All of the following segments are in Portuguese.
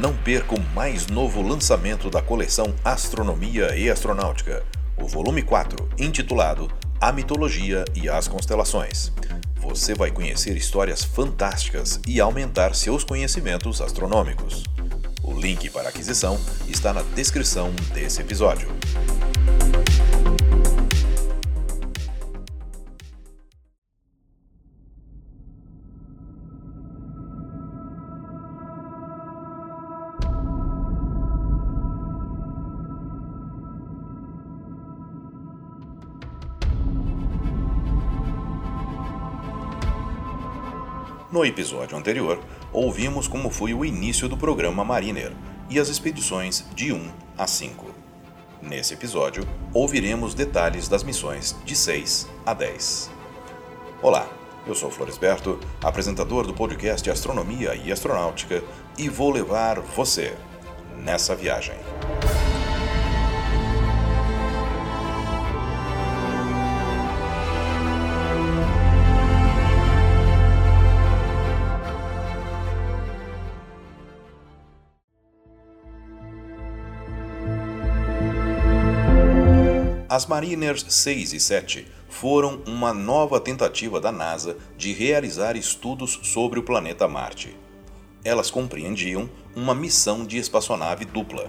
Não perca o mais novo lançamento da coleção Astronomia e Astronáutica, o volume 4, intitulado A Mitologia e as Constelações. Você vai conhecer histórias fantásticas e aumentar seus conhecimentos astronômicos. O link para aquisição está na descrição desse episódio. No episódio anterior, ouvimos como foi o início do programa Mariner e as expedições de 1 a 5. Nesse episódio, ouviremos detalhes das missões de 6 a 10. Olá, eu sou Floresberto, apresentador do podcast Astronomia e Astronáutica, e vou levar você nessa viagem. As Mariners 6 e 7 foram uma nova tentativa da NASA de realizar estudos sobre o planeta Marte. Elas compreendiam uma missão de espaçonave dupla.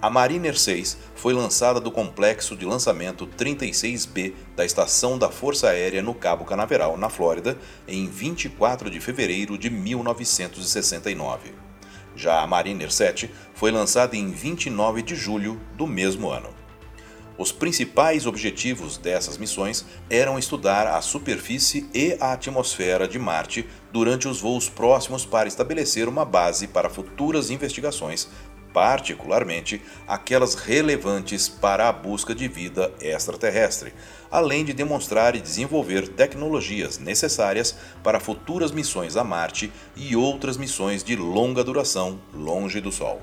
A Mariner 6 foi lançada do complexo de lançamento 36B da Estação da Força Aérea no Cabo Canaveral, na Flórida, em 24 de fevereiro de 1969. Já a Mariner 7 foi lançada em 29 de julho do mesmo ano. Os principais objetivos dessas missões eram estudar a superfície e a atmosfera de Marte durante os voos próximos para estabelecer uma base para futuras investigações, particularmente aquelas relevantes para a busca de vida extraterrestre, além de demonstrar e desenvolver tecnologias necessárias para futuras missões a Marte e outras missões de longa duração longe do Sol.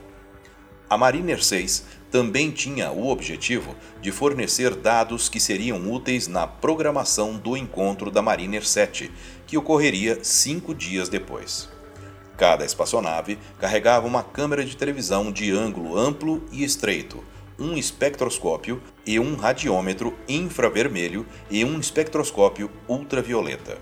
A Mariner 6 também tinha o objetivo de fornecer dados que seriam úteis na programação do encontro da Mariner 7, que ocorreria cinco dias depois. Cada espaçonave carregava uma câmera de televisão de ângulo amplo e estreito, um espectroscópio e um radiômetro infravermelho e um espectroscópio ultravioleta.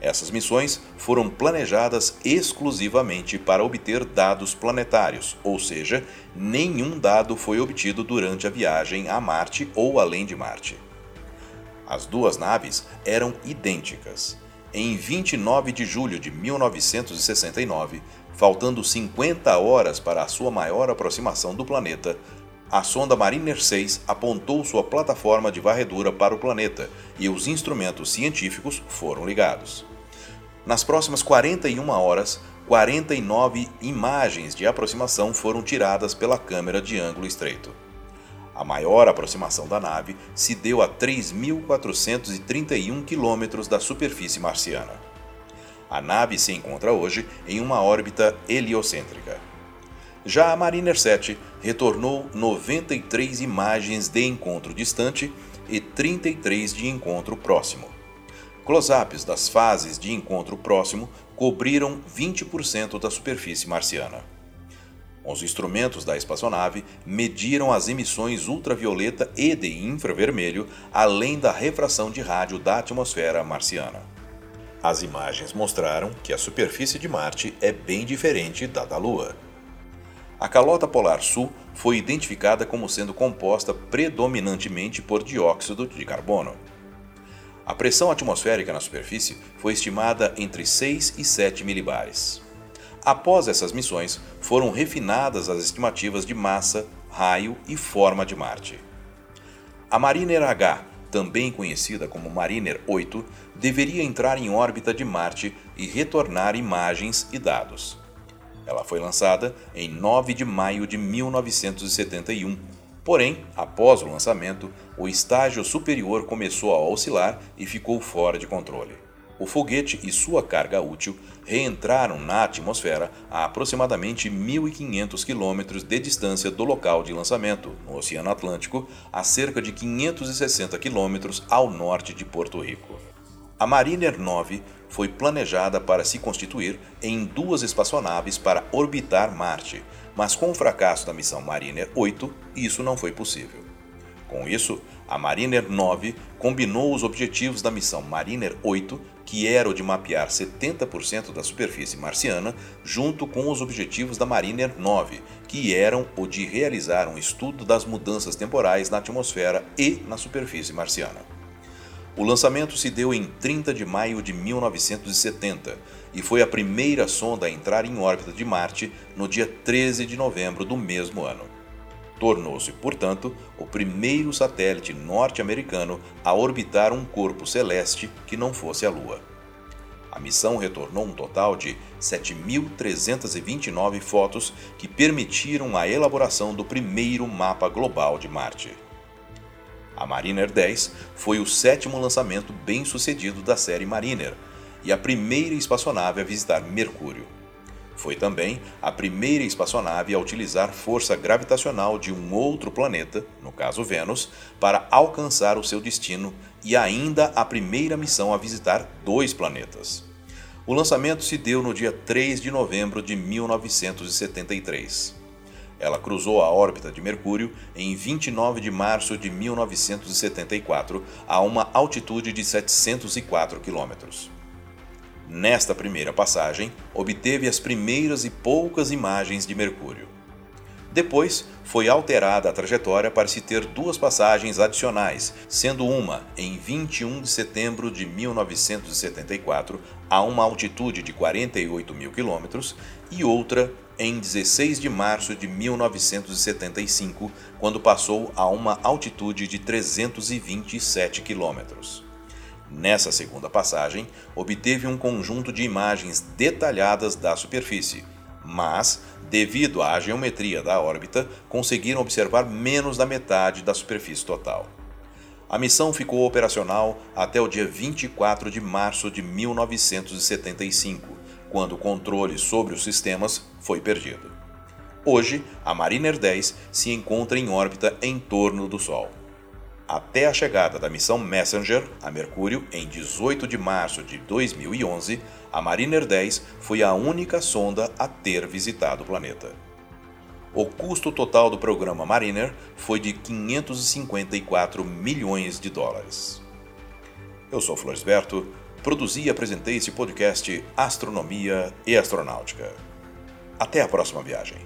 Essas missões foram planejadas exclusivamente para obter dados planetários, ou seja, nenhum dado foi obtido durante a viagem a Marte ou além de Marte. As duas naves eram idênticas. Em 29 de julho de 1969, faltando 50 horas para a sua maior aproximação do planeta, a sonda Mariner 6 apontou sua plataforma de varredura para o planeta e os instrumentos científicos foram ligados. Nas próximas 41 horas, 49 imagens de aproximação foram tiradas pela câmera de ângulo estreito. A maior aproximação da nave se deu a 3.431 quilômetros da superfície marciana. A nave se encontra hoje em uma órbita heliocêntrica. Já a Mariner 7 retornou 93 imagens de encontro distante e 33 de encontro próximo. Close-ups das fases de encontro próximo cobriram 20% da superfície marciana. Os instrumentos da espaçonave mediram as emissões ultravioleta e de infravermelho, além da refração de rádio da atmosfera marciana. As imagens mostraram que a superfície de Marte é bem diferente da da Lua. A calota polar sul foi identificada como sendo composta predominantemente por dióxido de carbono. A pressão atmosférica na superfície foi estimada entre 6 e 7 milibares. Após essas missões, foram refinadas as estimativas de massa, raio e forma de Marte. A Mariner H, também conhecida como Mariner 8, deveria entrar em órbita de Marte e retornar imagens e dados. Ela foi lançada em 9 de maio de 1971 Porém, após o lançamento, o estágio superior começou a oscilar e ficou fora de controle. O foguete e sua carga útil reentraram na atmosfera a aproximadamente 1.500 km de distância do local de lançamento, no Oceano Atlântico, a cerca de 560 km ao norte de Porto Rico. A Mariner 9 foi planejada para se constituir em duas espaçonaves para orbitar Marte, mas com o fracasso da missão Mariner 8, isso não foi possível. Com isso, a Mariner 9 combinou os objetivos da missão Mariner 8, que era o de mapear 70% da superfície marciana, junto com os objetivos da Mariner 9, que eram o de realizar um estudo das mudanças temporais na atmosfera e na superfície marciana. O lançamento se deu em 30 de maio de 1970 e foi a primeira sonda a entrar em órbita de Marte no dia 13 de novembro do mesmo ano. Tornou-se, portanto, o primeiro satélite norte-americano a orbitar um corpo celeste que não fosse a Lua. A missão retornou um total de 7.329 fotos que permitiram a elaboração do primeiro mapa global de Marte. A Mariner 10 foi o sétimo lançamento bem-sucedido da série Mariner e a primeira espaçonave a visitar Mercúrio. Foi também a primeira espaçonave a utilizar força gravitacional de um outro planeta, no caso Vênus, para alcançar o seu destino e ainda a primeira missão a visitar dois planetas. O lançamento se deu no dia 3 de novembro de 1973. Ela cruzou a órbita de Mercúrio em 29 de março de 1974 a uma altitude de 704 quilômetros. Nesta primeira passagem, obteve as primeiras e poucas imagens de Mercúrio. Depois, foi alterada a trajetória para se ter duas passagens adicionais, sendo uma em 21 de setembro de 1974 a uma altitude de 48 mil quilômetros e outra em 16 de março de 1975, quando passou a uma altitude de 327 quilômetros. Nessa segunda passagem, obteve um conjunto de imagens detalhadas da superfície, mas, devido à geometria da órbita, conseguiram observar menos da metade da superfície total. A missão ficou operacional até o dia 24 de março de 1975, quando o controle sobre os sistemas foi perdido. Hoje, a Mariner 10 se encontra em órbita em torno do Sol até a chegada da missão Messenger a Mercúrio em 18 de março de 2011, a Mariner 10 foi a única sonda a ter visitado o planeta. O custo total do programa Mariner foi de 554 milhões de dólares. Eu sou Floresberto, produzi e apresentei esse podcast Astronomia e Astronáutica. Até a próxima viagem.